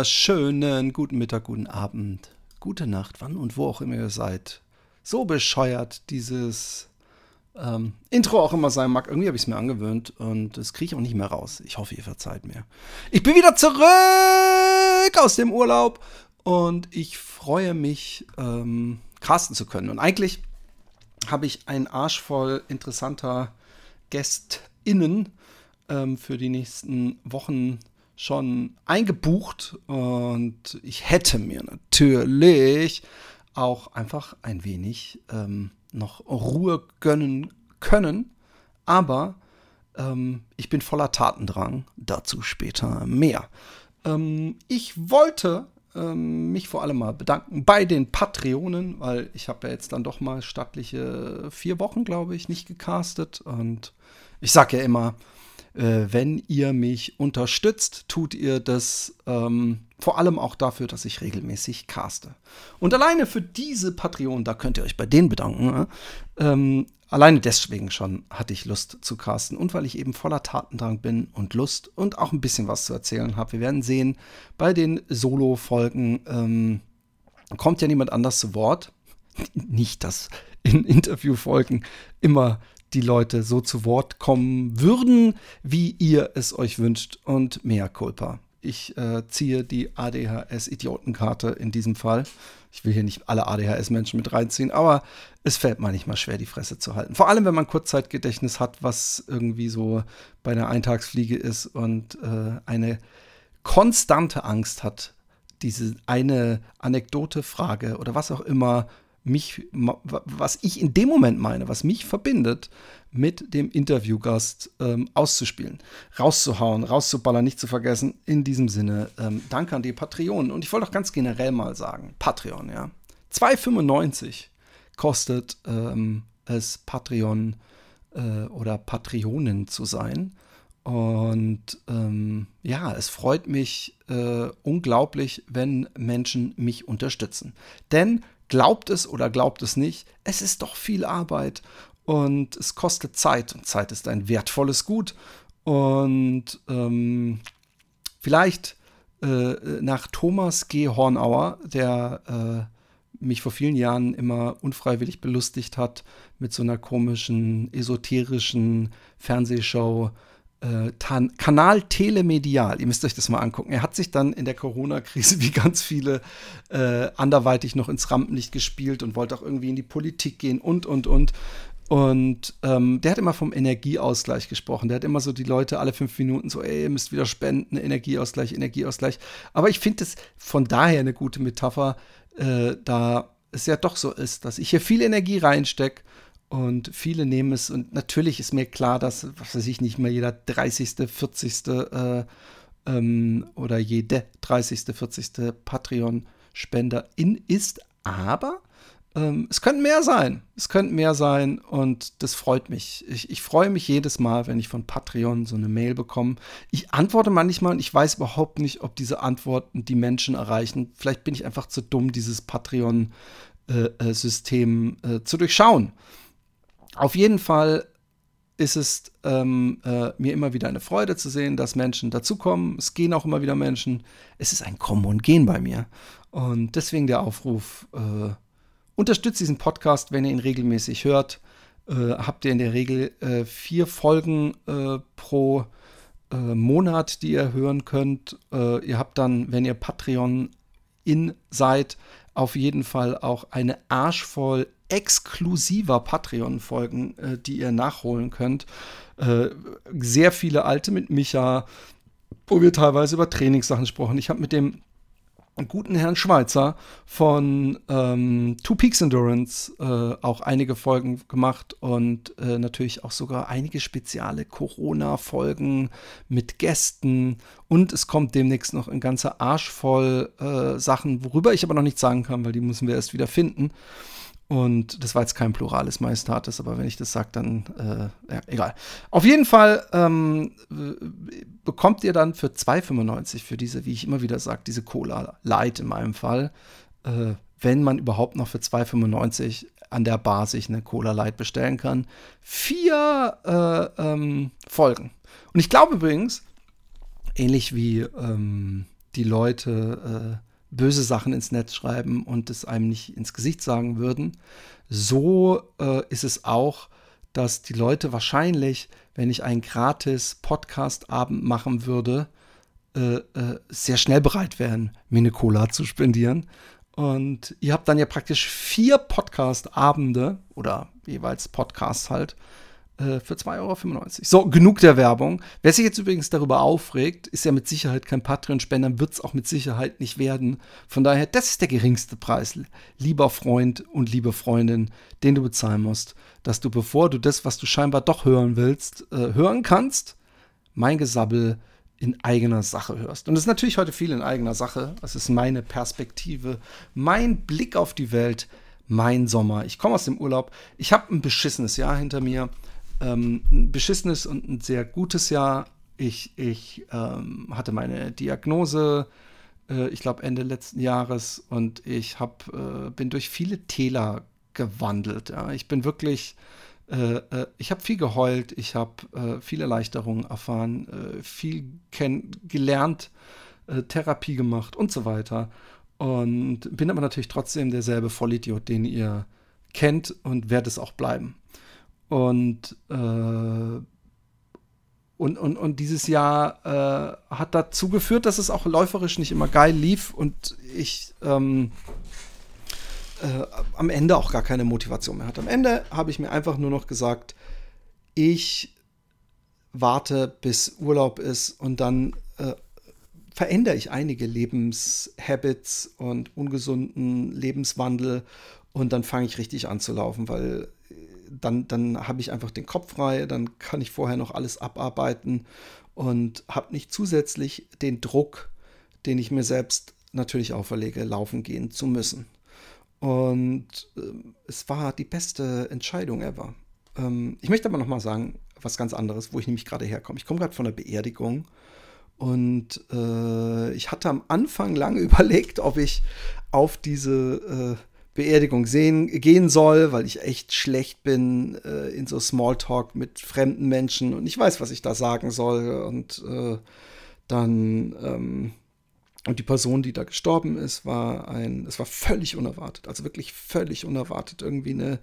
Wunderschönen guten Mittag, guten Abend, gute Nacht, wann und wo auch immer ihr seid. So bescheuert dieses ähm, Intro auch immer sein mag. Irgendwie habe ich es mir angewöhnt und das kriege ich auch nicht mehr raus. Ich hoffe, ihr verzeiht mir. Ich bin wieder zurück aus dem Urlaub und ich freue mich, ähm, casten zu können. Und eigentlich habe ich einen Arsch voll interessanter GästInnen ähm, für die nächsten Wochen schon eingebucht und ich hätte mir natürlich auch einfach ein wenig ähm, noch Ruhe gönnen können, aber ähm, ich bin voller Tatendrang, dazu später mehr. Ähm, ich wollte ähm, mich vor allem mal bedanken bei den Patreonen, weil ich habe ja jetzt dann doch mal stattliche vier Wochen, glaube ich, nicht gecastet und ich sage ja immer, wenn ihr mich unterstützt, tut ihr das ähm, vor allem auch dafür, dass ich regelmäßig caste. Und alleine für diese Patreon, da könnt ihr euch bei denen bedanken. Äh? Ähm, alleine deswegen schon hatte ich Lust zu casten und weil ich eben voller Tatendrang bin und Lust und auch ein bisschen was zu erzählen habe. Wir werden sehen, bei den Solo-Folgen ähm, kommt ja niemand anders zu Wort. Nicht, dass in Interviewfolgen immer die Leute so zu Wort kommen würden, wie ihr es euch wünscht und mehr Culpa. Ich äh, ziehe die ADHS-Idiotenkarte in diesem Fall. Ich will hier nicht alle ADHS-Menschen mit reinziehen, aber es fällt manchmal schwer, die Fresse zu halten. Vor allem, wenn man Kurzzeitgedächtnis hat, was irgendwie so bei einer Eintagsfliege ist und äh, eine konstante Angst hat, diese eine Anekdote, Frage oder was auch immer mich, was ich in dem Moment meine, was mich verbindet, mit dem Interviewgast ähm, auszuspielen, rauszuhauen, rauszuballern, nicht zu vergessen. In diesem Sinne, ähm, danke an die Patreon. Und ich wollte auch ganz generell mal sagen, Patreon, ja. 2,95 kostet ähm, es Patreon äh, oder Patreonin zu sein. Und ähm, ja, es freut mich äh, unglaublich, wenn Menschen mich unterstützen. Denn Glaubt es oder glaubt es nicht, es ist doch viel Arbeit und es kostet Zeit und Zeit ist ein wertvolles Gut. Und ähm, vielleicht äh, nach Thomas G. Hornauer, der äh, mich vor vielen Jahren immer unfreiwillig belustigt hat mit so einer komischen, esoterischen Fernsehshow, äh, Kanal Telemedial. Ihr müsst euch das mal angucken. Er hat sich dann in der Corona-Krise wie ganz viele äh, anderweitig noch ins Rampenlicht gespielt und wollte auch irgendwie in die Politik gehen und, und, und. Und ähm, der hat immer vom Energieausgleich gesprochen. Der hat immer so die Leute alle fünf Minuten so, ey, ihr müsst wieder spenden, Energieausgleich, Energieausgleich. Aber ich finde es von daher eine gute Metapher, äh, da es ja doch so ist, dass ich hier viel Energie reinstecke und viele nehmen es, und natürlich ist mir klar, dass, was weiß ich, nicht mehr jeder 30., 40. Äh, ähm, oder jede 30., 40. Patreon-Spenderin ist, aber ähm, es könnten mehr sein. Es könnten mehr sein und das freut mich. Ich, ich freue mich jedes Mal, wenn ich von Patreon so eine Mail bekomme. Ich antworte manchmal und ich weiß überhaupt nicht, ob diese Antworten die Menschen erreichen. Vielleicht bin ich einfach zu dumm, dieses Patreon-System äh, äh, zu durchschauen. Auf jeden Fall ist es ähm, äh, mir immer wieder eine Freude zu sehen, dass Menschen dazukommen. Es gehen auch immer wieder Menschen. Es ist ein Kommen und Gehen bei mir. Und deswegen der Aufruf, äh, unterstützt diesen Podcast, wenn ihr ihn regelmäßig hört. Äh, habt ihr in der Regel äh, vier Folgen äh, pro äh, Monat, die ihr hören könnt. ihr habt dann, wenn ihr Patreon in seid, auf jeden Fall auch eine arschvoll exklusiver Patreon-Folgen, äh, die ihr nachholen könnt. Äh, sehr viele alte mit Micha, wo wir teilweise über Trainingssachen gesprochen. Ich habe mit dem guten Herrn Schweizer von ähm, Two Peaks Endurance äh, auch einige Folgen gemacht und äh, natürlich auch sogar einige spezielle Corona-Folgen mit Gästen. Und es kommt demnächst noch ein ganzer Arsch voll äh, Sachen, worüber ich aber noch nichts sagen kann, weil die müssen wir erst wieder finden. Und das war jetzt kein plurales Majestatis, aber wenn ich das sage, dann äh, ja, egal. Auf jeden Fall ähm, bekommt ihr dann für 2,95 für diese, wie ich immer wieder sage, diese Cola Light in meinem Fall, äh, wenn man überhaupt noch für 2,95 an der Bar sich eine Cola Light bestellen kann, vier äh, ähm, Folgen. Und ich glaube übrigens, ähnlich wie ähm, die Leute äh, böse Sachen ins Netz schreiben und es einem nicht ins Gesicht sagen würden. So äh, ist es auch, dass die Leute wahrscheinlich, wenn ich einen gratis Podcast-Abend machen würde, äh, äh, sehr schnell bereit wären, mir eine Cola zu spendieren. Und ihr habt dann ja praktisch vier Podcast-Abende oder jeweils Podcasts halt äh, für 2,95 Euro. So, genug der Werbung. Wer sich jetzt übrigens darüber aufregt, ist ja mit Sicherheit kein Patreon-Spender, wird es auch mit Sicherheit nicht werden. Von daher, das ist der geringste Preis, lieber Freund und liebe Freundin, den du bezahlen musst, dass du, bevor du das, was du scheinbar doch hören willst, äh, hören kannst, mein Gesabbel in eigener Sache hörst. Und das ist natürlich heute viel in eigener Sache. Das ist meine Perspektive, mein Blick auf die Welt, mein Sommer. Ich komme aus dem Urlaub. Ich habe ein beschissenes Jahr hinter mir ähm, ein beschissenes und ein sehr gutes Jahr. Ich, ich ähm, hatte meine Diagnose, äh, ich glaube Ende letzten Jahres, und ich hab, äh, bin durch viele Täler gewandelt. Ja. Ich bin wirklich, äh, äh ich habe viel geheult, ich habe äh, viel Erleichterung erfahren, äh, viel gelernt, Therapie gemacht und so weiter. Und bin aber natürlich trotzdem derselbe Vollidiot, den ihr kennt und werde es auch bleiben. Und, äh, und, und, und dieses Jahr äh, hat dazu geführt, dass es auch läuferisch nicht immer geil lief und ich ähm, äh, am Ende auch gar keine Motivation mehr hatte. Am Ende habe ich mir einfach nur noch gesagt, ich warte, bis Urlaub ist und dann äh, verändere ich einige Lebenshabits und ungesunden Lebenswandel und dann fange ich richtig an zu laufen, weil dann, dann habe ich einfach den Kopf frei, dann kann ich vorher noch alles abarbeiten und habe nicht zusätzlich den Druck, den ich mir selbst natürlich auferlege, laufen gehen zu müssen. Und äh, es war die beste Entscheidung ever. Ähm, ich möchte aber noch mal sagen, was ganz anderes, wo ich nämlich gerade herkomme. Ich komme gerade von der Beerdigung und äh, ich hatte am Anfang lange überlegt, ob ich auf diese äh, Beerdigung sehen, gehen soll, weil ich echt schlecht bin äh, in so Smalltalk mit fremden Menschen und ich weiß, was ich da sagen soll. Und äh, dann, ähm, und die Person, die da gestorben ist, war ein, es war völlig unerwartet, also wirklich völlig unerwartet. Irgendwie eine,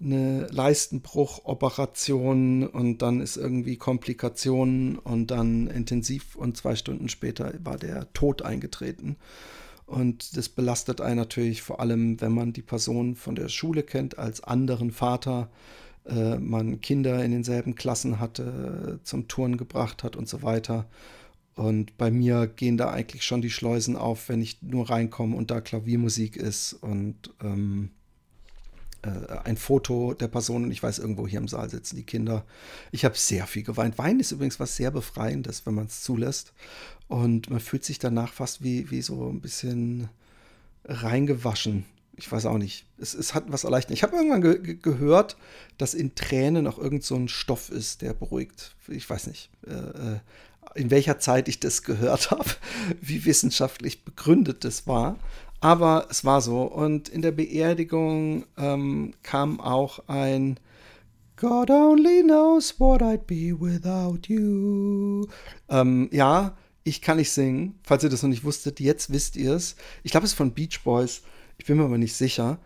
eine Leistenbruchoperation und dann ist irgendwie Komplikationen und dann intensiv und zwei Stunden später war der Tod eingetreten. Und das belastet einen natürlich vor allem, wenn man die Person von der Schule kennt, als anderen Vater, äh, man Kinder in denselben Klassen hatte, zum Touren gebracht hat und so weiter. Und bei mir gehen da eigentlich schon die Schleusen auf, wenn ich nur reinkomme und da Klaviermusik ist und ähm, äh, ein Foto der Person und ich weiß, irgendwo hier im Saal sitzen die Kinder. Ich habe sehr viel geweint. Wein ist übrigens was sehr Befreiendes, wenn man es zulässt. Und man fühlt sich danach fast wie, wie so ein bisschen reingewaschen. Ich weiß auch nicht. Es, es hat was erleichtert. Ich habe irgendwann ge gehört, dass in Tränen auch irgend so ein Stoff ist, der beruhigt. Ich weiß nicht, äh, äh in welcher Zeit ich das gehört habe, wie wissenschaftlich begründet das war. Aber es war so. Und in der Beerdigung ähm, kam auch ein God only knows what I'd be without you. Ähm, ja, ich kann nicht singen. Falls ihr das noch nicht wusstet, jetzt wisst ihr es. Ich glaube, es ist von Beach Boys. Ich bin mir aber nicht sicher.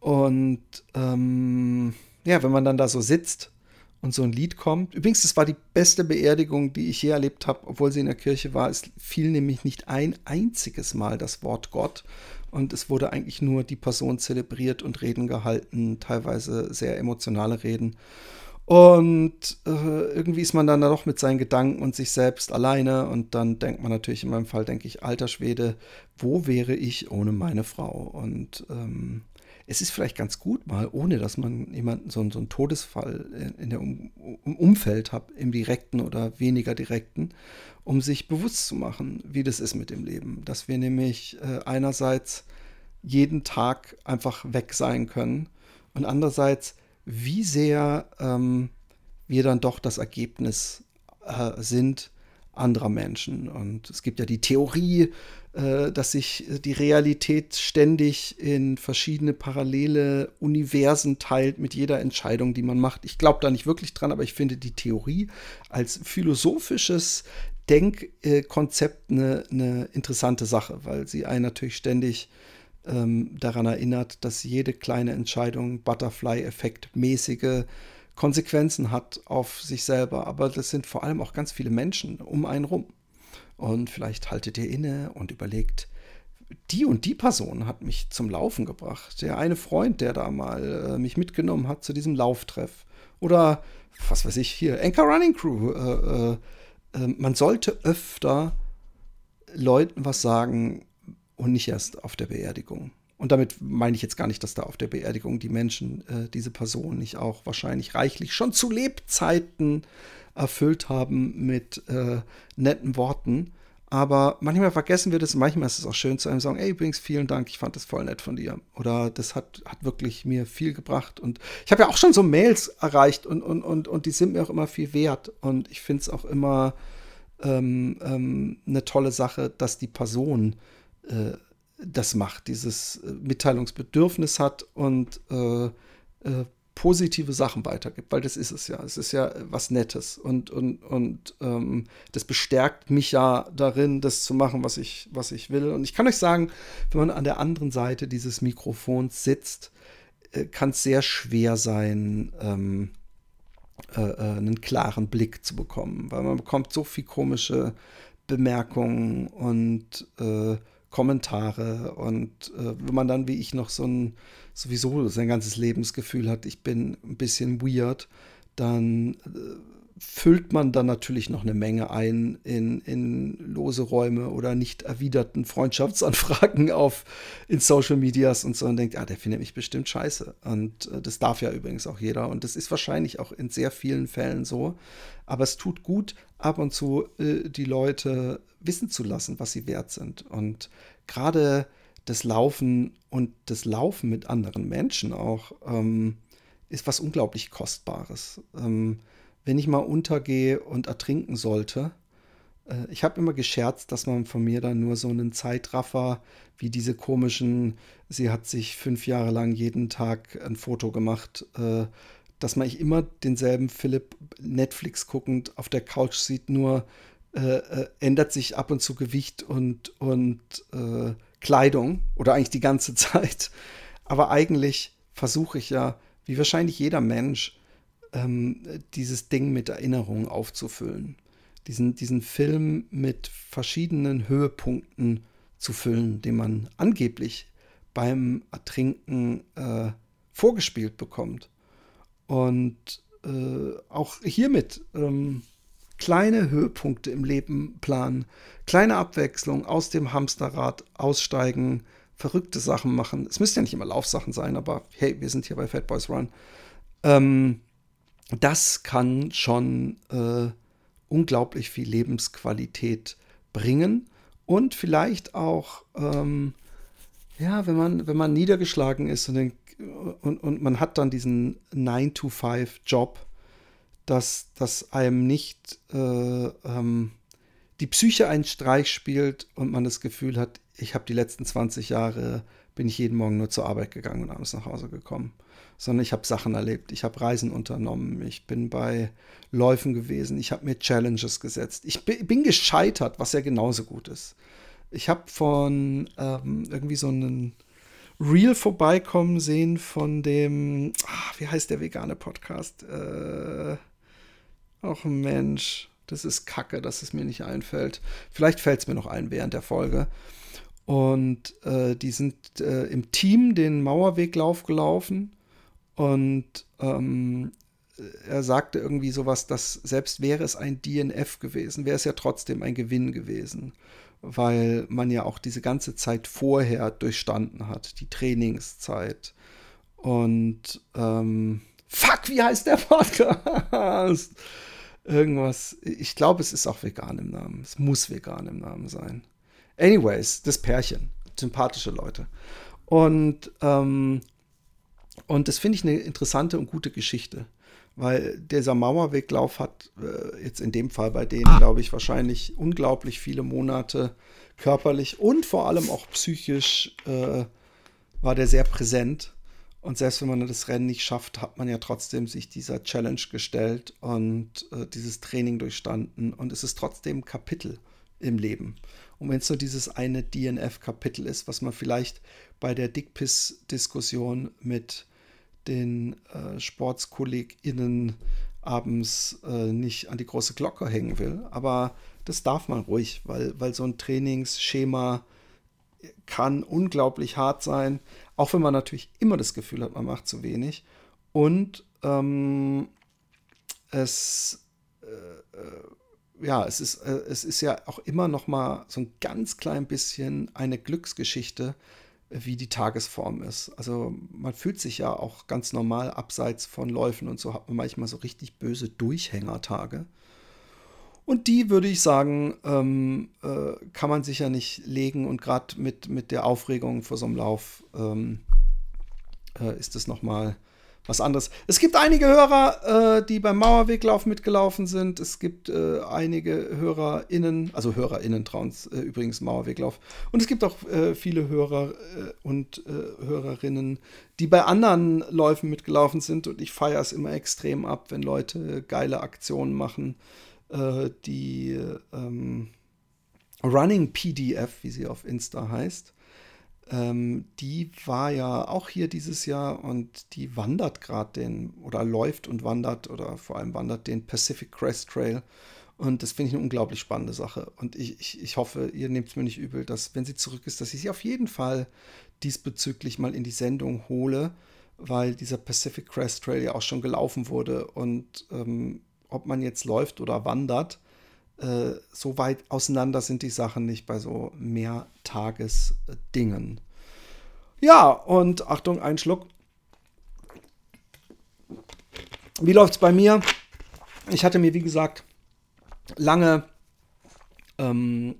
Und ähm, ja, wenn man dann da so sitzt und so ein Lied kommt. Übrigens, das war die beste Beerdigung, die ich je erlebt habe, obwohl sie in der Kirche war. Es fiel nämlich nicht ein einziges Mal das Wort Gott. Und es wurde eigentlich nur die Person zelebriert und Reden gehalten, teilweise sehr emotionale Reden. Und äh, irgendwie ist man dann doch mit seinen Gedanken und sich selbst alleine. Und dann denkt man natürlich, in meinem Fall denke ich, alter Schwede, wo wäre ich ohne meine Frau? Und ähm, es ist vielleicht ganz gut, mal ohne dass man jemanden so, so einen Todesfall in, der um, im Umfeld hat, im direkten oder weniger direkten, um sich bewusst zu machen, wie das ist mit dem Leben. Dass wir nämlich äh, einerseits jeden Tag einfach weg sein können und andererseits wie sehr ähm, wir dann doch das Ergebnis äh, sind anderer Menschen. Und es gibt ja die Theorie, dass sich die Realität ständig in verschiedene parallele Universen teilt mit jeder Entscheidung, die man macht. Ich glaube da nicht wirklich dran, aber ich finde die Theorie als philosophisches Denkkonzept eine, eine interessante Sache, weil sie einen natürlich ständig ähm, daran erinnert, dass jede kleine Entscheidung Butterfly-Effekt mäßige Konsequenzen hat auf sich selber. Aber das sind vor allem auch ganz viele Menschen um einen rum. Und vielleicht haltet ihr inne und überlegt, die und die Person hat mich zum Laufen gebracht. Der eine Freund, der da mal äh, mich mitgenommen hat zu diesem Lauftreff. Oder was weiß ich hier, Anchor Running Crew. Äh, äh, ähm, man sollte öfter Leuten was sagen, und nicht erst auf der Beerdigung. Und damit meine ich jetzt gar nicht, dass da auf der Beerdigung die Menschen äh, diese Person nicht auch wahrscheinlich reichlich schon zu Lebzeiten erfüllt haben mit äh, netten Worten. Aber manchmal vergessen wir das, manchmal ist es auch schön zu einem sagen, ey, übrigens, vielen Dank, ich fand das voll nett von dir. Oder das hat, hat wirklich mir viel gebracht. Und ich habe ja auch schon so Mails erreicht und, und, und, und die sind mir auch immer viel wert. Und ich finde es auch immer ähm, ähm, eine tolle Sache, dass die Person äh, das macht, dieses äh, Mitteilungsbedürfnis hat und äh, äh, positive Sachen weitergibt, weil das ist es ja. Es ist ja was Nettes und, und, und ähm, das bestärkt mich ja darin, das zu machen, was ich, was ich will. Und ich kann euch sagen, wenn man an der anderen Seite dieses Mikrofons sitzt, äh, kann es sehr schwer sein, ähm, äh, einen klaren Blick zu bekommen, weil man bekommt so viel komische Bemerkungen und äh, Kommentare und äh, wenn man dann wie ich noch so ein sowieso sein ganzes Lebensgefühl hat, ich bin ein bisschen weird, dann äh, füllt man dann natürlich noch eine Menge ein in, in lose Räume oder nicht erwiderten Freundschaftsanfragen auf in Social Medias und so und denkt, ah, der findet mich bestimmt scheiße. Und äh, das darf ja übrigens auch jeder. Und das ist wahrscheinlich auch in sehr vielen Fällen so. Aber es tut gut, ab und zu äh, die Leute wissen zu lassen, was sie wert sind. Und gerade das Laufen und das Laufen mit anderen Menschen auch ähm, ist was unglaublich Kostbares. Ähm, wenn ich mal untergehe und ertrinken sollte, äh, ich habe immer gescherzt, dass man von mir dann nur so einen Zeitraffer wie diese komischen, sie hat sich fünf Jahre lang jeden Tag ein Foto gemacht, äh, dass man ich immer denselben Philipp Netflix guckend auf der Couch sieht, nur äh, äh, ändert sich ab und zu Gewicht und, und äh, Kleidung oder eigentlich die ganze Zeit. Aber eigentlich versuche ich ja, wie wahrscheinlich jeder Mensch, ähm, dieses Ding mit Erinnerungen aufzufüllen. Diesen, diesen Film mit verschiedenen Höhepunkten zu füllen, den man angeblich beim Ertrinken äh, vorgespielt bekommt. Und äh, auch hiermit ähm, kleine Höhepunkte im Leben planen, kleine Abwechslung aus dem Hamsterrad aussteigen, verrückte Sachen machen. Es müssen ja nicht immer Laufsachen sein, aber hey, wir sind hier bei Fat Boys Run. Ähm, das kann schon äh, unglaublich viel Lebensqualität bringen und vielleicht auch, ähm, ja, wenn man, wenn man niedergeschlagen ist und, den, und, und man hat dann diesen 9-to-5-Job, dass, dass einem nicht äh, ähm, die Psyche einen Streich spielt und man das Gefühl hat, ich habe die letzten 20 Jahre, bin ich jeden Morgen nur zur Arbeit gegangen und abends nach Hause gekommen. Sondern ich habe Sachen erlebt, ich habe Reisen unternommen, ich bin bei Läufen gewesen, ich habe mir Challenges gesetzt. Ich bin gescheitert, was ja genauso gut ist. Ich habe von ähm, irgendwie so einen Reel vorbeikommen sehen von dem, ach, wie heißt der vegane Podcast? Äh, Ach Mensch, das ist kacke, dass es mir nicht einfällt. Vielleicht fällt es mir noch ein während der Folge. Und äh, die sind äh, im Team den Mauerweglauf gelaufen und ähm, er sagte irgendwie sowas, dass selbst wäre es ein DNF gewesen, wäre es ja trotzdem ein Gewinn gewesen, weil man ja auch diese ganze Zeit vorher durchstanden hat, die Trainingszeit. Und ähm, fuck, wie heißt der Podcast? Irgendwas. Ich glaube, es ist auch vegan im Namen. Es muss vegan im Namen sein. Anyways, das Pärchen. Sympathische Leute. Und, ähm, und das finde ich eine interessante und gute Geschichte. Weil dieser Mauerweglauf hat äh, jetzt in dem Fall bei denen, glaube ich, wahrscheinlich unglaublich viele Monate körperlich und vor allem auch psychisch äh, war der sehr präsent. Und selbst wenn man das Rennen nicht schafft, hat man ja trotzdem sich dieser Challenge gestellt und äh, dieses Training durchstanden. Und es ist trotzdem ein Kapitel im Leben. Und wenn es nur dieses eine DNF-Kapitel ist, was man vielleicht bei der Dickpiss-Diskussion mit den äh, SportskollegInnen abends äh, nicht an die große Glocke hängen will. Aber das darf man ruhig, weil, weil so ein Trainingsschema kann unglaublich hart sein, auch wenn man natürlich immer das Gefühl hat, man macht zu wenig. Und ähm, es, äh, äh, ja, es ist, äh, es ist ja auch immer noch mal so ein ganz klein bisschen eine Glücksgeschichte, wie die Tagesform ist. Also man fühlt sich ja auch ganz normal abseits von Läufen und so hat man manchmal so richtig böse Durchhängertage. Und die würde ich sagen, ähm, äh, kann man sicher nicht legen. Und gerade mit, mit der Aufregung vor so einem Lauf ähm, äh, ist es nochmal was anderes. Es gibt einige Hörer, äh, die beim Mauerweglauf mitgelaufen sind. Es gibt äh, einige HörerInnen, also HörerInnen trauen äh, übrigens Mauerweglauf. Und es gibt auch äh, viele Hörer und Hörerinnen, die bei anderen Läufen mitgelaufen sind. Und ich feiere es immer extrem ab, wenn Leute geile Aktionen machen äh, die ähm, Running PDF, wie sie auf Insta heißt. Ähm, die war ja auch hier dieses Jahr und die wandert gerade den oder läuft und wandert oder vor allem wandert den Pacific Crest Trail. Und das finde ich eine unglaublich spannende Sache. Und ich, ich, ich hoffe, ihr nehmt es mir nicht übel, dass, wenn sie zurück ist, dass ich sie auf jeden Fall diesbezüglich mal in die Sendung hole, weil dieser Pacific Crest Trail ja auch schon gelaufen wurde. Und ähm, ob man jetzt läuft oder wandert, äh, so weit auseinander sind die Sachen nicht bei so Mehrtagesdingen. Ja, und Achtung, ein Schluck. Wie läuft es bei mir? Ich hatte mir, wie gesagt, lange ähm,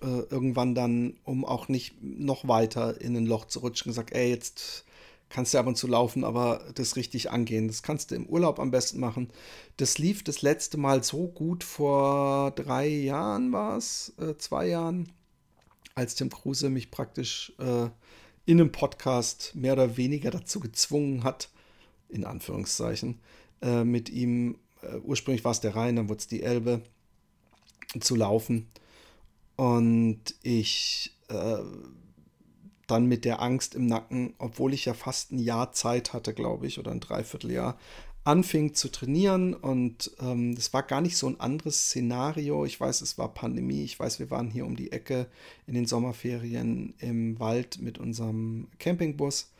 äh, irgendwann dann, um auch nicht noch weiter in ein Loch zu rutschen, gesagt, ey, jetzt kannst du ab und zu laufen, aber das richtig angehen. Das kannst du im Urlaub am besten machen. Das lief das letzte Mal so gut vor drei Jahren war es, äh, zwei Jahren, als Tim Kruse mich praktisch äh, in einem Podcast mehr oder weniger dazu gezwungen hat, in Anführungszeichen, äh, mit ihm, äh, ursprünglich war es der Rhein, dann wurde es die Elbe, zu laufen. Und ich äh, dann mit der Angst im Nacken, obwohl ich ja fast ein Jahr Zeit hatte, glaube ich, oder ein Dreivierteljahr, anfing zu trainieren und ähm, das war gar nicht so ein anderes Szenario. Ich weiß, es war Pandemie. Ich weiß, wir waren hier um die Ecke in den Sommerferien im Wald mit unserem Campingbus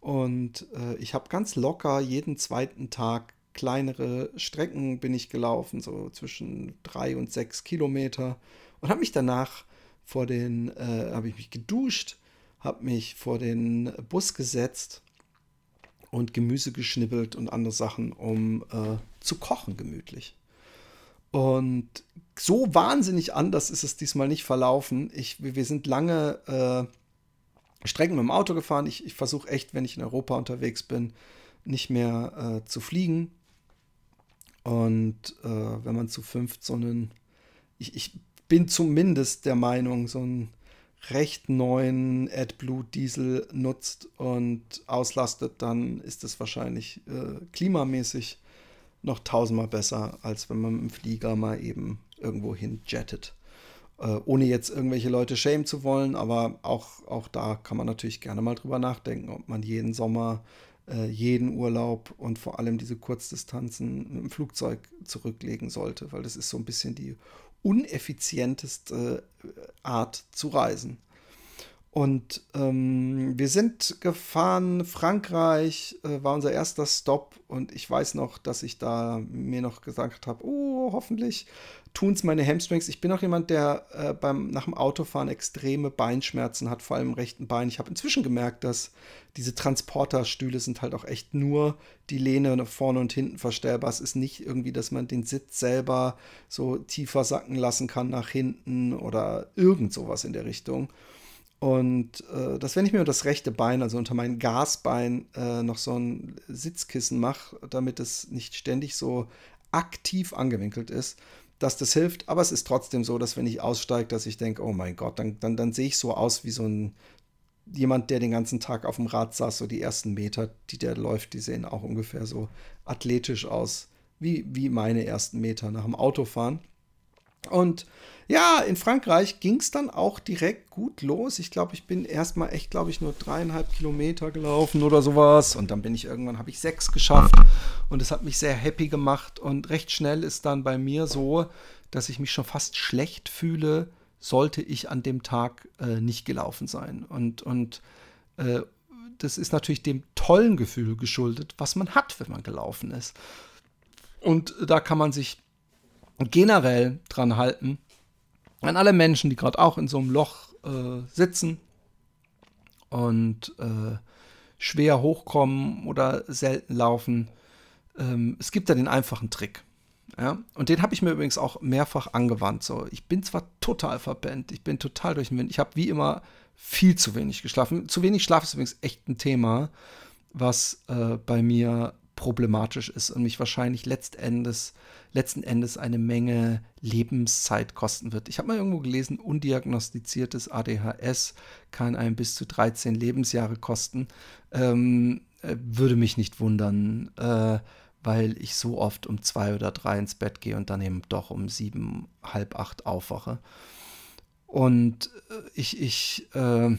und äh, ich habe ganz locker jeden zweiten Tag kleinere Strecken bin ich gelaufen, so zwischen drei und sechs Kilometer und habe mich danach vor den, äh, habe ich mich geduscht habe mich vor den Bus gesetzt und Gemüse geschnibbelt und andere Sachen, um äh, zu kochen gemütlich. Und so wahnsinnig anders ist es diesmal nicht verlaufen. Ich, wir sind lange äh, Strecken mit dem Auto gefahren. Ich, ich versuche echt, wenn ich in Europa unterwegs bin, nicht mehr äh, zu fliegen. Und äh, wenn man zu fünft so einen, ich, ich bin zumindest der Meinung, so ein recht neuen AdBlue Diesel nutzt und auslastet, dann ist es wahrscheinlich äh, klimamäßig noch tausendmal besser, als wenn man dem Flieger mal eben irgendwo hin jettet. Äh, ohne jetzt irgendwelche Leute schämen zu wollen, aber auch, auch da kann man natürlich gerne mal drüber nachdenken, ob man jeden Sommer, äh, jeden Urlaub und vor allem diese Kurzdistanzen mit dem Flugzeug zurücklegen sollte, weil das ist so ein bisschen die uneffizienteste Art zu reisen. Und ähm, wir sind gefahren, Frankreich äh, war unser erster Stop und ich weiß noch, dass ich da mir noch gesagt habe, oh, hoffentlich tun es meine Hamstrings. Ich bin auch jemand, der äh, beim, nach dem Autofahren extreme Beinschmerzen hat, vor allem im rechten Bein. Ich habe inzwischen gemerkt, dass diese Transporterstühle sind halt auch echt nur die Lehne vorne und hinten verstellbar. Es ist nicht irgendwie, dass man den Sitz selber so tiefer sacken lassen kann nach hinten oder irgend sowas in der Richtung. Und äh, dass wenn ich mir das rechte Bein, also unter mein Gasbein, äh, noch so ein Sitzkissen mache, damit es nicht ständig so aktiv angewinkelt ist, dass das hilft. Aber es ist trotzdem so, dass wenn ich aussteige, dass ich denke, oh mein Gott, dann, dann, dann sehe ich so aus wie so ein jemand, der den ganzen Tag auf dem Rad saß. So die ersten Meter, die der läuft, die sehen auch ungefähr so athletisch aus, wie, wie meine ersten Meter nach dem Autofahren. Und ja, in Frankreich ging es dann auch direkt gut los. Ich glaube, ich bin erstmal echt, glaube ich, nur dreieinhalb Kilometer gelaufen oder sowas. Und dann bin ich irgendwann, habe ich sechs geschafft. Und es hat mich sehr happy gemacht. Und recht schnell ist dann bei mir so, dass ich mich schon fast schlecht fühle, sollte ich an dem Tag äh, nicht gelaufen sein. Und, und äh, das ist natürlich dem tollen Gefühl geschuldet, was man hat, wenn man gelaufen ist. Und da kann man sich generell dran halten, an alle Menschen, die gerade auch in so einem Loch äh, sitzen und äh, schwer hochkommen oder selten laufen. Ähm, es gibt da den einfachen Trick. Ja? Und den habe ich mir übrigens auch mehrfach angewandt. So, ich bin zwar total verpennt, ich bin total durch den Wind. Ich habe wie immer viel zu wenig geschlafen. Zu wenig Schlaf ist übrigens echt ein Thema, was äh, bei mir problematisch ist und mich wahrscheinlich letztendes, letzten Endes eine Menge Lebenszeit kosten wird. Ich habe mal irgendwo gelesen, undiagnostiziertes ADHS kann einem bis zu 13 Lebensjahre kosten. Ähm, äh, würde mich nicht wundern, äh, weil ich so oft um zwei oder drei ins Bett gehe und dann eben doch um sieben, halb acht aufwache. Und äh, ich, ich, äh,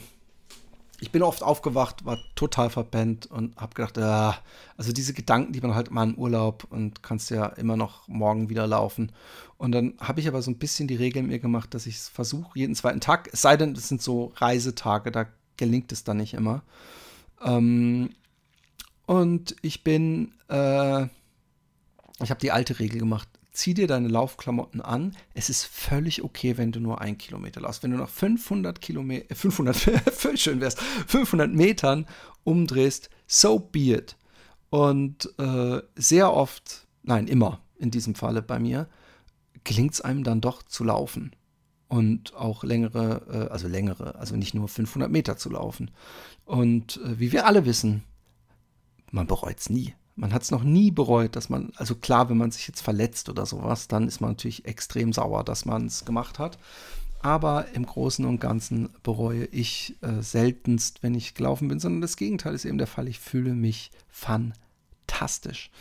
ich bin oft aufgewacht, war total verpennt und habe gedacht, ja, also diese Gedanken, die man halt mal im Urlaub und kannst ja immer noch morgen wieder laufen. Und dann habe ich aber so ein bisschen die Regel mir gemacht, dass ich es versuche, jeden zweiten Tag, es sei denn, es sind so Reisetage, da gelingt es dann nicht immer. Ähm, und ich bin, äh, ich habe die alte Regel gemacht, zieh dir deine Laufklamotten an. Es ist völlig okay, wenn du nur ein Kilometer laufst. Wenn du nach 500 Kilometer, 500, schön wär's, 500 Metern umdrehst, so be it. Und äh, sehr oft, nein, immer in diesem Falle bei mir, gelingt es einem dann doch zu laufen. Und auch längere, äh, also längere, also nicht nur 500 Meter zu laufen. Und äh, wie wir alle wissen, man bereut es nie. Man hat es noch nie bereut, dass man, also klar, wenn man sich jetzt verletzt oder sowas, dann ist man natürlich extrem sauer, dass man es gemacht hat. Aber im Großen und Ganzen bereue ich äh, seltenst, wenn ich gelaufen bin, sondern das Gegenteil ist eben der Fall. Ich fühle mich fantastisch.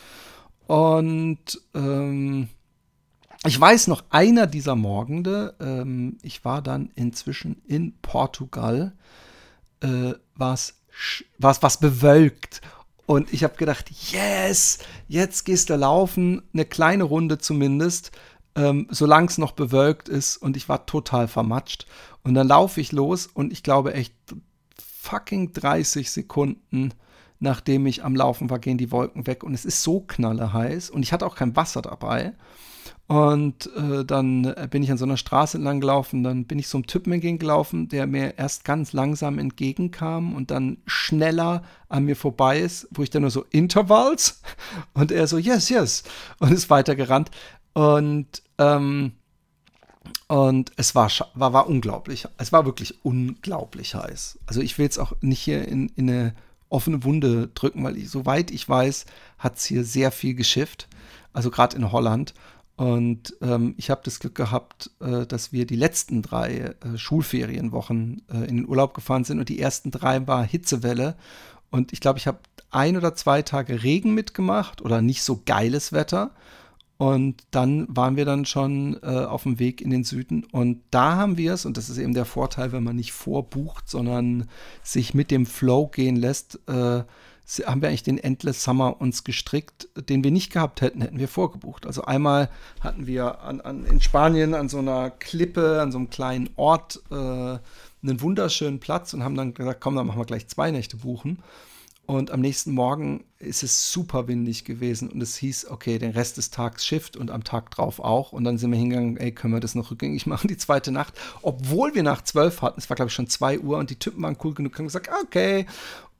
Und ähm, ich weiß noch, einer dieser Morgende, ähm, ich war dann inzwischen in Portugal, äh, war es was bewölkt und ich habe gedacht, yes, jetzt gehst du laufen, eine kleine Runde zumindest, ähm, solange es noch bewölkt ist. Und ich war total vermatscht. Und dann laufe ich los und ich glaube echt fucking 30 Sekunden, nachdem ich am Laufen war, gehen die Wolken weg. Und es ist so knalleheiß und ich hatte auch kein Wasser dabei. Und äh, dann äh, bin ich an so einer Straße entlang gelaufen, dann bin ich so einem Typen entgegengelaufen, der mir erst ganz langsam entgegenkam und dann schneller an mir vorbei ist, wo ich dann nur so Intervals und er so, yes, yes, und ist weitergerannt. Und, ähm, und es war, war, war unglaublich. Es war wirklich unglaublich heiß. Also ich will jetzt auch nicht hier in, in eine offene Wunde drücken, weil ich, soweit ich weiß, hat es hier sehr viel geschifft. Also gerade in Holland. Und ähm, ich habe das Glück gehabt, äh, dass wir die letzten drei äh, Schulferienwochen äh, in den Urlaub gefahren sind und die ersten drei war Hitzewelle. Und ich glaube, ich habe ein oder zwei Tage Regen mitgemacht oder nicht so geiles Wetter. Und dann waren wir dann schon äh, auf dem Weg in den Süden. Und da haben wir es, und das ist eben der Vorteil, wenn man nicht vorbucht, sondern sich mit dem Flow gehen lässt, äh, haben wir eigentlich den Endless Summer uns gestrickt, den wir nicht gehabt hätten, hätten wir vorgebucht. Also einmal hatten wir an, an, in Spanien an so einer Klippe, an so einem kleinen Ort, äh, einen wunderschönen Platz und haben dann gesagt, komm, dann machen wir gleich zwei Nächte buchen. Und am nächsten Morgen ist es super windig gewesen und es hieß, okay, den Rest des Tags Shift und am Tag drauf auch. Und dann sind wir hingegangen, ey, können wir das noch rückgängig machen, die zweite Nacht. Obwohl wir nach zwölf hatten, es war glaube ich schon zwei Uhr und die Typen waren cool genug, haben gesagt, okay.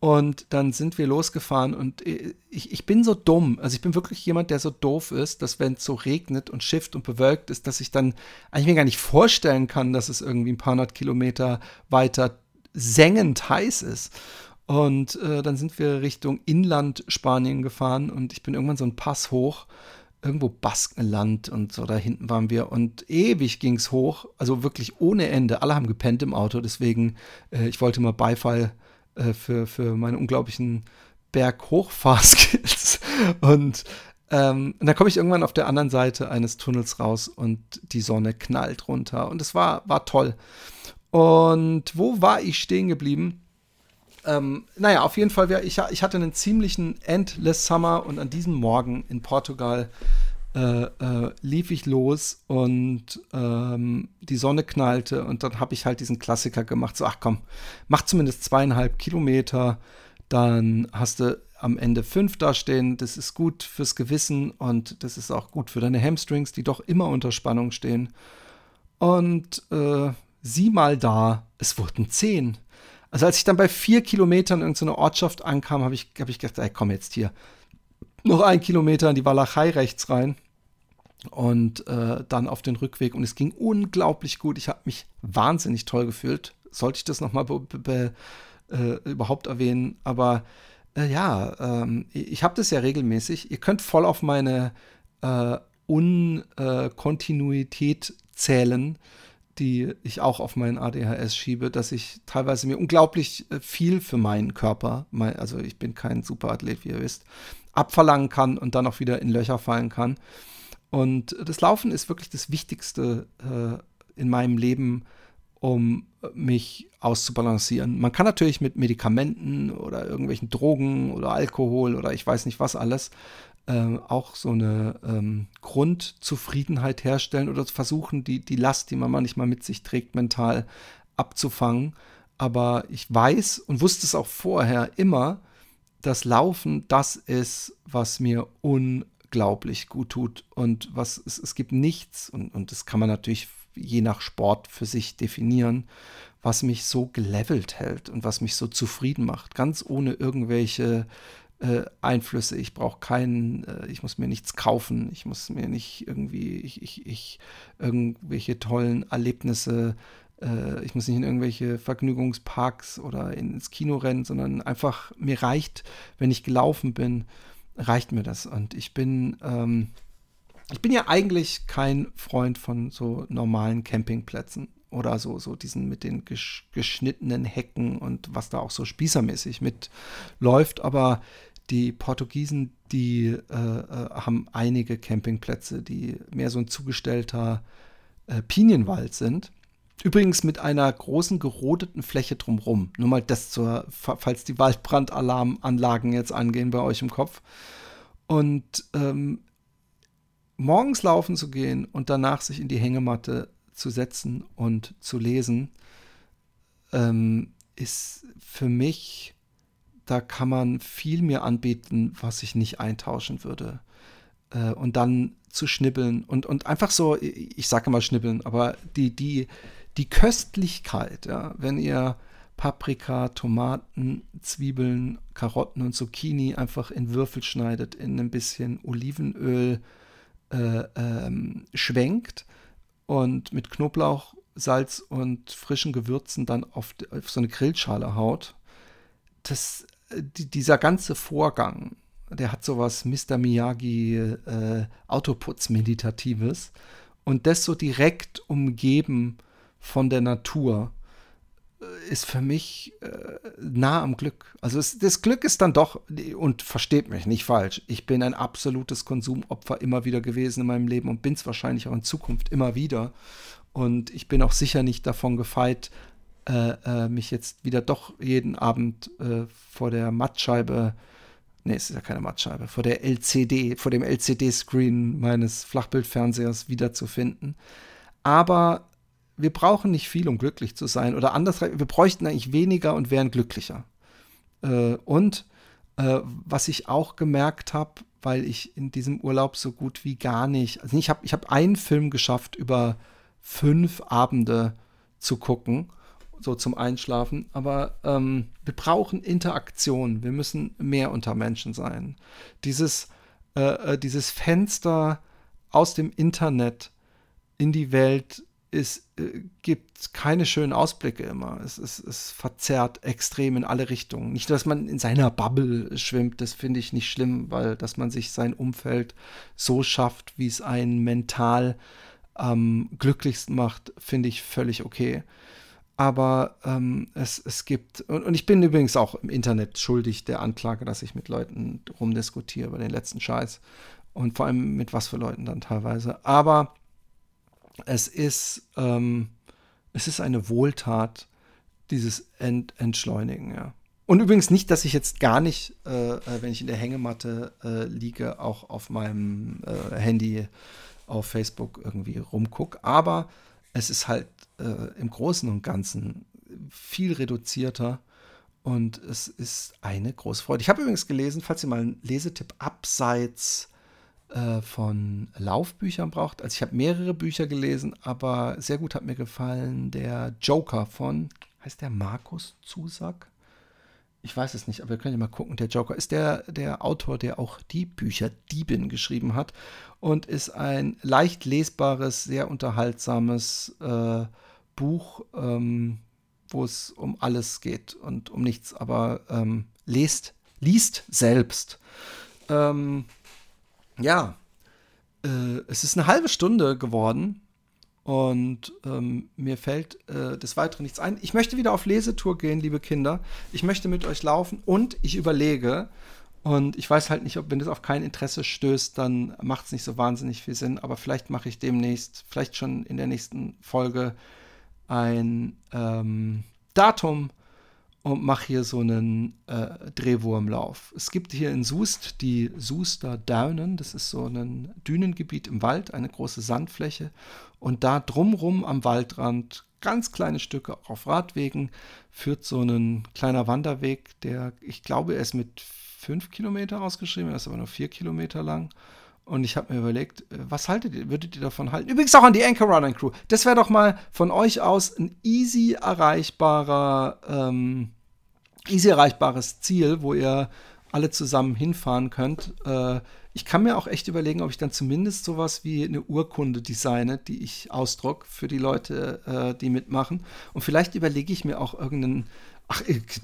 Und dann sind wir losgefahren und ich, ich bin so dumm. Also ich bin wirklich jemand, der so doof ist, dass wenn es so regnet und Shift und bewölkt ist, dass ich dann eigentlich mir gar nicht vorstellen kann, dass es irgendwie ein paar hundert Kilometer weiter sengend heiß ist. Und äh, dann sind wir Richtung Inland Spanien gefahren und ich bin irgendwann so einen Pass hoch, irgendwo Baskenland und so, da hinten waren wir und ewig ging es hoch, also wirklich ohne Ende. Alle haben gepennt im Auto, deswegen, äh, ich wollte mal Beifall äh, für, für meine unglaublichen Berghochfahrskills. Und, ähm, und dann komme ich irgendwann auf der anderen Seite eines Tunnels raus und die Sonne knallt runter und es war, war toll. Und wo war ich stehen geblieben? Ähm, naja, auf jeden Fall, ich, ich hatte einen ziemlichen Endless Summer und an diesem Morgen in Portugal äh, äh, lief ich los und ähm, die Sonne knallte und dann habe ich halt diesen Klassiker gemacht. So, ach komm, mach zumindest zweieinhalb Kilometer, dann hast du am Ende fünf dastehen. Das ist gut fürs Gewissen und das ist auch gut für deine Hamstrings, die doch immer unter Spannung stehen. Und äh, sieh mal da, es wurden zehn. Also als ich dann bei vier Kilometern in irgendeiner Ortschaft ankam, habe ich, hab ich gedacht, ey, komm jetzt hier. Noch ein Kilometer in die Walachei rechts rein und äh, dann auf den Rückweg. Und es ging unglaublich gut. Ich habe mich wahnsinnig toll gefühlt. Sollte ich das nochmal äh, überhaupt erwähnen? Aber äh, ja, ähm, ich habe das ja regelmäßig. Ihr könnt voll auf meine äh, Unkontinuität zählen die ich auch auf meinen ADHS schiebe, dass ich teilweise mir unglaublich äh, viel für meinen Körper, mein, also ich bin kein Superathlet, wie ihr wisst, abverlangen kann und dann auch wieder in Löcher fallen kann. Und das Laufen ist wirklich das Wichtigste äh, in meinem Leben, um mich auszubalancieren. Man kann natürlich mit Medikamenten oder irgendwelchen Drogen oder Alkohol oder ich weiß nicht was alles äh, auch so eine ähm, Grundzufriedenheit herstellen oder versuchen, die, die Last, die man manchmal mit sich trägt, mental abzufangen. Aber ich weiß und wusste es auch vorher immer, dass Laufen das ist, was mir unglaublich gut tut. Und was es, es gibt nichts, und, und das kann man natürlich je nach Sport für sich definieren, was mich so gelevelt hält und was mich so zufrieden macht. Ganz ohne irgendwelche äh, Einflüsse. Ich brauche keinen, äh, ich muss mir nichts kaufen, ich muss mir nicht irgendwie, ich, ich, ich irgendwelche tollen Erlebnisse, äh, ich muss nicht in irgendwelche Vergnügungsparks oder ins Kino rennen, sondern einfach, mir reicht, wenn ich gelaufen bin, reicht mir das. Und ich bin, ähm, ich bin ja eigentlich kein Freund von so normalen Campingplätzen oder so, so diesen mit den geschnittenen Hecken und was da auch so spießermäßig mitläuft. Aber die Portugiesen, die äh, äh, haben einige Campingplätze, die mehr so ein zugestellter äh, Pinienwald sind. Übrigens mit einer großen gerodeten Fläche drumrum. Nur mal das zur, falls die Waldbrandalarmanlagen jetzt angehen bei euch im Kopf. Und ähm, morgens laufen zu gehen und danach sich in die Hängematte zu setzen und zu lesen, ähm, ist für mich da kann man viel mehr anbieten, was ich nicht eintauschen würde. Äh, und dann zu schnibbeln und, und einfach so, ich sage immer schnibbeln, aber die, die, die Köstlichkeit, ja, wenn ihr Paprika, Tomaten, Zwiebeln, Karotten und Zucchini einfach in Würfel schneidet, in ein bisschen Olivenöl äh, ähm, schwenkt und mit Knoblauch, Salz und frischen Gewürzen dann auf, auf so eine Grillschale haut. Das die, dieser ganze Vorgang, der hat sowas Mr. Miyagi äh, Autoputz-Meditatives und das so direkt umgeben von der Natur äh, ist für mich äh, nah am Glück. Also es, das Glück ist dann doch, und versteht mich nicht falsch, ich bin ein absolutes Konsumopfer immer wieder gewesen in meinem Leben und bin es wahrscheinlich auch in Zukunft immer wieder. Und ich bin auch sicher nicht davon gefeit, äh, äh, mich jetzt wieder doch jeden Abend äh, vor der Mattscheibe, nee, es ist ja keine Mattscheibe, vor der LCD, vor dem LCD-Screen meines Flachbildfernsehers wiederzufinden. Aber wir brauchen nicht viel, um glücklich zu sein. Oder anders, wir bräuchten eigentlich weniger und wären glücklicher. Äh, und äh, was ich auch gemerkt habe, weil ich in diesem Urlaub so gut wie gar nicht, also ich habe ich hab einen Film geschafft, über fünf Abende zu gucken, so zum Einschlafen. Aber ähm, wir brauchen Interaktion. Wir müssen mehr unter Menschen sein. Dieses, äh, äh dieses Fenster aus dem Internet in die Welt es äh, gibt keine schönen Ausblicke immer. Es, es, es verzerrt extrem in alle Richtungen. Nicht, dass man in seiner Bubble schwimmt, das finde ich nicht schlimm, weil dass man sich sein Umfeld so schafft, wie es einen mental am glücklichsten macht, finde ich völlig okay. Aber ähm, es, es gibt, und, und, ich bin übrigens auch im Internet schuldig der Anklage, dass ich mit Leuten rumdiskutiere über den letzten Scheiß. Und vor allem mit was für Leuten dann teilweise. Aber es ist, ähm, es ist eine Wohltat, dieses Ent Entschleunigen, ja. Und übrigens nicht, dass ich jetzt gar nicht, äh, äh, wenn ich in der Hängematte äh, liege, auch auf meinem äh, Handy auf Facebook irgendwie rumgucke. Aber es ist halt äh, im Großen und Ganzen viel reduzierter und es ist eine große Freude. Ich habe übrigens gelesen, falls ihr mal einen Lesetipp abseits äh, von Laufbüchern braucht. Also ich habe mehrere Bücher gelesen, aber sehr gut hat mir gefallen der Joker von, heißt der Markus Zusack? Ich weiß es nicht, aber wir können ja mal gucken. Der Joker ist der, der Autor, der auch die Bücher Diebin geschrieben hat und ist ein leicht lesbares, sehr unterhaltsames äh, Buch, ähm, wo es um alles geht und um nichts, aber ähm, lest, liest selbst. Ähm, ja, äh, es ist eine halbe Stunde geworden und ähm, mir fällt äh, des Weiteren nichts ein. Ich möchte wieder auf Lesetour gehen, liebe Kinder. Ich möchte mit euch laufen und ich überlege, und ich weiß halt nicht, ob wenn das auf kein Interesse stößt, dann macht es nicht so wahnsinnig viel Sinn. Aber vielleicht mache ich demnächst, vielleicht schon in der nächsten Folge, ein ähm, Datum und mache hier so einen äh, Drehwurmlauf. Es gibt hier in Soest die Soester Daunen, das ist so ein Dünengebiet im Wald, eine große Sandfläche und da drumrum am Waldrand ganz kleine Stücke auf Radwegen führt so ein kleiner Wanderweg, der, ich glaube, er ist mit fünf Kilometer ausgeschrieben, er ist aber nur vier Kilometer lang. Und ich habe mir überlegt, äh, was haltet ihr, würdet ihr davon halten? Übrigens auch an die Anchor Running Crew. Das wäre doch mal von euch aus ein easy erreichbarer, ähm, easy erreichbares Ziel, wo ihr alle zusammen hinfahren könnt. Äh, ich kann mir auch echt überlegen, ob ich dann zumindest sowas wie eine Urkunde designe, die ich ausdruck für die Leute, äh, die mitmachen. Und vielleicht überlege ich mir auch irgendeinen ach,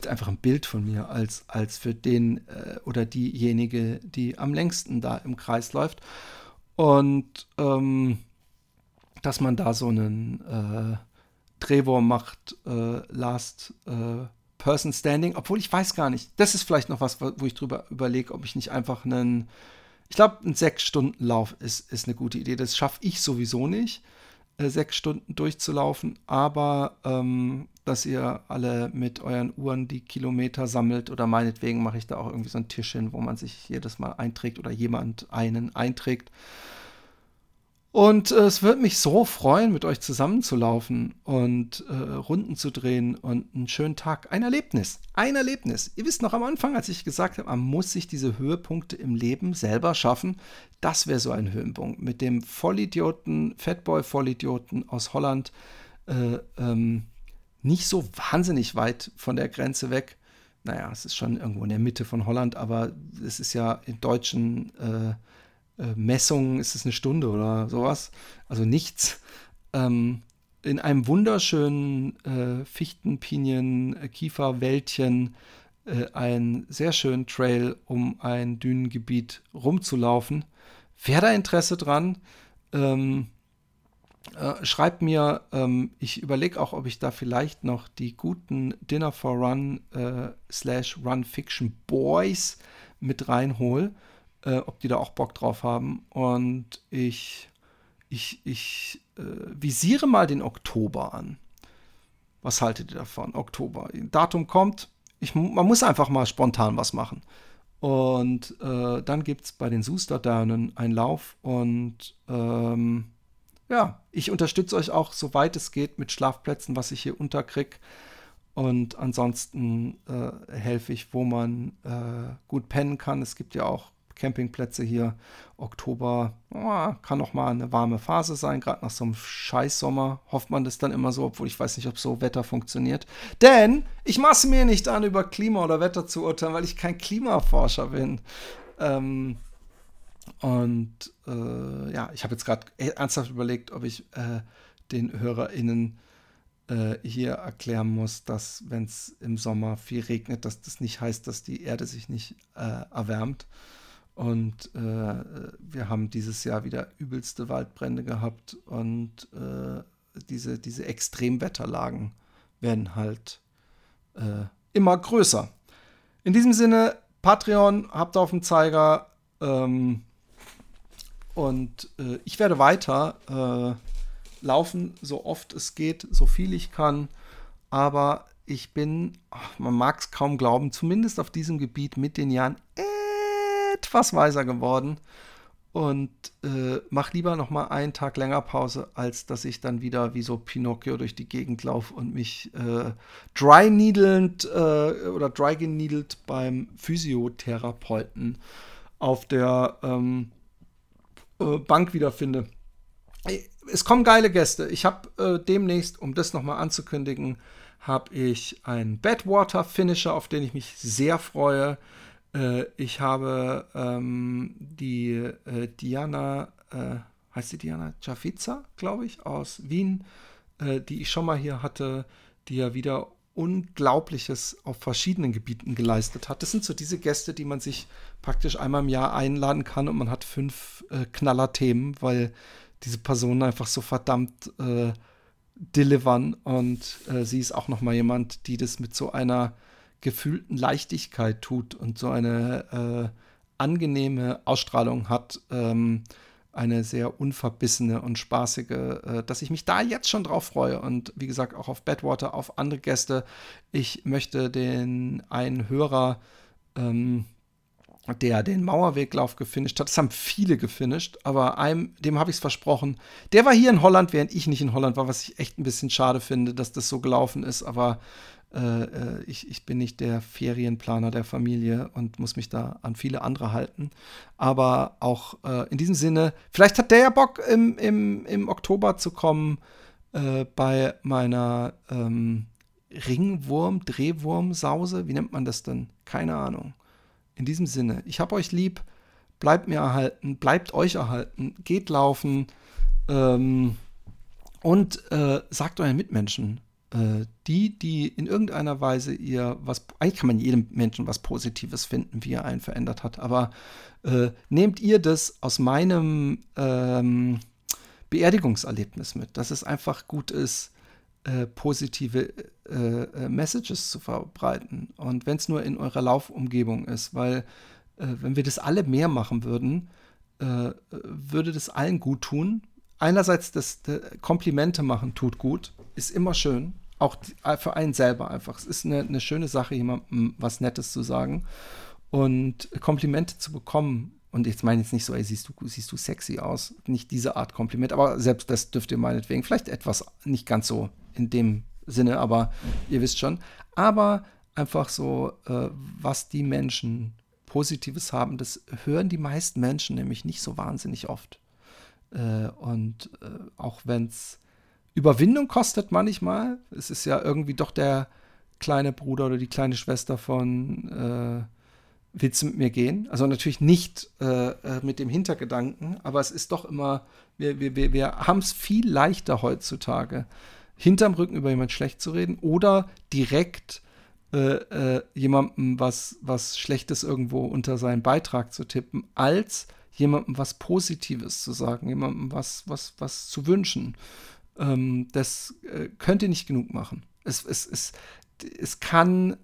einfach ein Bild von mir als, als für den äh, oder diejenige, die am längsten da im Kreis läuft. Und ähm, dass man da so einen äh, Drehwurm macht, äh, Last äh, Person Standing, obwohl ich weiß gar nicht. Das ist vielleicht noch was, wo ich drüber überlege, ob ich nicht einfach einen, ich glaube, ein Sechs-Stunden-Lauf ist, ist eine gute Idee. Das schaffe ich sowieso nicht, äh, sechs Stunden durchzulaufen, aber ähm, dass ihr alle mit euren Uhren die Kilometer sammelt oder meinetwegen mache ich da auch irgendwie so einen Tisch hin, wo man sich jedes Mal einträgt oder jemand einen einträgt. Und äh, es würde mich so freuen, mit euch zusammenzulaufen und äh, Runden zu drehen und einen schönen Tag. Ein Erlebnis. Ein Erlebnis. Ihr wisst noch am Anfang, als ich gesagt habe, man muss sich diese Höhepunkte im Leben selber schaffen. Das wäre so ein Höhepunkt. Mit dem Vollidioten, Fatboy-Vollidioten aus Holland. Äh, ähm, nicht so wahnsinnig weit von der Grenze weg. Naja, es ist schon irgendwo in der Mitte von Holland, aber es ist ja in deutschen äh, Messungen ist es eine Stunde oder sowas. Also nichts. Ähm, in einem wunderschönen äh, Fichten, Pinien, äh, äh, einen sehr schönen Trail, um ein Dünengebiet rumzulaufen. Wer da Interesse dran? Ähm, äh, schreibt mir, ähm, ich überlege auch, ob ich da vielleicht noch die guten Dinner for Run äh, slash Run Fiction Boys mit reinhole, äh, ob die da auch Bock drauf haben. Und ich, ich, ich äh, visiere mal den Oktober an. Was haltet ihr davon? Oktober. Datum kommt. Ich, man muss einfach mal spontan was machen. Und äh, dann gibt es bei den Susterdanen einen Lauf und ähm, ja, ich unterstütze euch auch, soweit es geht, mit Schlafplätzen, was ich hier unterkriege. Und ansonsten äh, helfe ich, wo man äh, gut pennen kann. Es gibt ja auch Campingplätze hier. Oktober oh, kann noch mal eine warme Phase sein, gerade nach so einem Scheißsommer hofft man das dann immer so, obwohl ich weiß nicht, ob so Wetter funktioniert. Denn ich maße mir nicht an, über Klima oder Wetter zu urteilen, weil ich kein Klimaforscher bin. Ähm, und äh, ja, ich habe jetzt gerade ernsthaft überlegt, ob ich äh, den HörerInnen äh, hier erklären muss, dass wenn es im Sommer viel regnet, dass das nicht heißt, dass die Erde sich nicht äh, erwärmt. Und äh, wir haben dieses Jahr wieder übelste Waldbrände gehabt und äh, diese, diese Extremwetterlagen werden halt immer größer. In diesem Sinne, Patreon habt auf dem Zeiger. Ähm, und äh, ich werde weiter äh, laufen, so oft es geht, so viel ich kann. Aber ich bin, ach, man mag es kaum glauben, zumindest auf diesem Gebiet mit den Jahren etwas weiser geworden. Und äh, mach lieber noch mal einen Tag länger Pause, als dass ich dann wieder wie so Pinocchio durch die Gegend laufe und mich äh, dry needlend äh, oder dry geneedelt beim Physiotherapeuten auf der ähm, äh, Bank wiederfinde. Es kommen geile Gäste. Ich habe äh, demnächst, um das nochmal anzukündigen, habe ich einen Badwater Finisher, auf den ich mich sehr freue. Äh, ich habe ähm, die äh, Diana, äh, heißt die Diana Jafiza, glaube ich, aus Wien, äh, die ich schon mal hier hatte, die ja wieder Unglaubliches auf verschiedenen Gebieten geleistet hat. Das sind so diese Gäste, die man sich praktisch einmal im Jahr einladen kann und man hat fünf äh, Knaller-Themen, weil diese Personen einfach so verdammt äh, delivern und äh, sie ist auch noch mal jemand, die das mit so einer gefühlten Leichtigkeit tut und so eine äh, angenehme Ausstrahlung hat. Ähm, eine sehr unverbissene und spaßige, äh, dass ich mich da jetzt schon drauf freue. Und wie gesagt, auch auf Badwater, auf andere Gäste. Ich möchte den einen Hörer, ähm, der den Mauerweglauf gefinisht hat, das haben viele gefinisht, aber einem, dem habe ich es versprochen. Der war hier in Holland, während ich nicht in Holland war, was ich echt ein bisschen schade finde, dass das so gelaufen ist. Aber äh, äh, ich, ich bin nicht der Ferienplaner der Familie und muss mich da an viele andere halten. Aber auch äh, in diesem Sinne, vielleicht hat der ja Bock, im, im, im Oktober zu kommen äh, bei meiner ähm, Ringwurm, Drehwurm-Sause. Wie nennt man das denn? Keine Ahnung. In diesem Sinne, ich habe euch lieb, bleibt mir erhalten, bleibt euch erhalten, geht laufen ähm, und äh, sagt euren Mitmenschen, die, die in irgendeiner Weise ihr was, eigentlich kann man jedem Menschen was Positives finden, wie er einen verändert hat, aber äh, nehmt ihr das aus meinem ähm, Beerdigungserlebnis mit, dass es einfach gut ist, äh, positive äh, äh Messages zu verbreiten. Und wenn es nur in eurer Laufumgebung ist, weil äh, wenn wir das alle mehr machen würden, würde das allen gut tun. Einerseits das, das Komplimente machen tut gut, ist immer schön, auch äh, für einen selber einfach. Es ist eine, eine schöne Sache, jemandem was Nettes zu sagen und Komplimente zu bekommen. Und jetzt meine ich jetzt nicht so, ey, siehst du, siehst du sexy aus. Nicht diese Art Kompliment, aber selbst das dürft ihr meinetwegen. Vielleicht etwas nicht ganz so in dem Sinne, aber ihr wisst schon. Aber einfach so, äh, was die Menschen Positives haben, das hören die meisten Menschen nämlich nicht so wahnsinnig oft. Äh, und äh, auch wenn es Überwindung kostet manchmal. Es ist ja irgendwie doch der kleine Bruder oder die kleine Schwester von äh, Willst du mit mir gehen? Also natürlich nicht äh, äh mit dem Hintergedanken, aber es ist doch immer, wir, wir, wir, wir haben es viel leichter heutzutage, hinterm Rücken über jemand schlecht zu reden oder direkt äh, äh, jemandem was, was Schlechtes irgendwo unter seinen Beitrag zu tippen, als jemandem was Positives zu sagen, jemandem was, was, was zu wünschen. Ähm, das äh, könnt ihr nicht genug machen. Es, es, es, es, kann,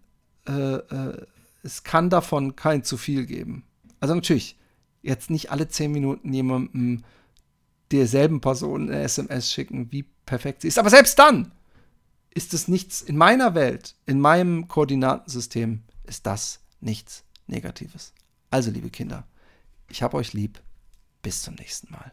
äh, äh, es kann davon kein zu viel geben. Also natürlich, jetzt nicht alle zehn Minuten jemandem derselben Person eine SMS schicken, wie perfekt sie ist. Aber selbst dann ist es nichts, in meiner Welt, in meinem Koordinatensystem, ist das nichts Negatives. Also, liebe Kinder, ich habe euch lieb. Bis zum nächsten Mal.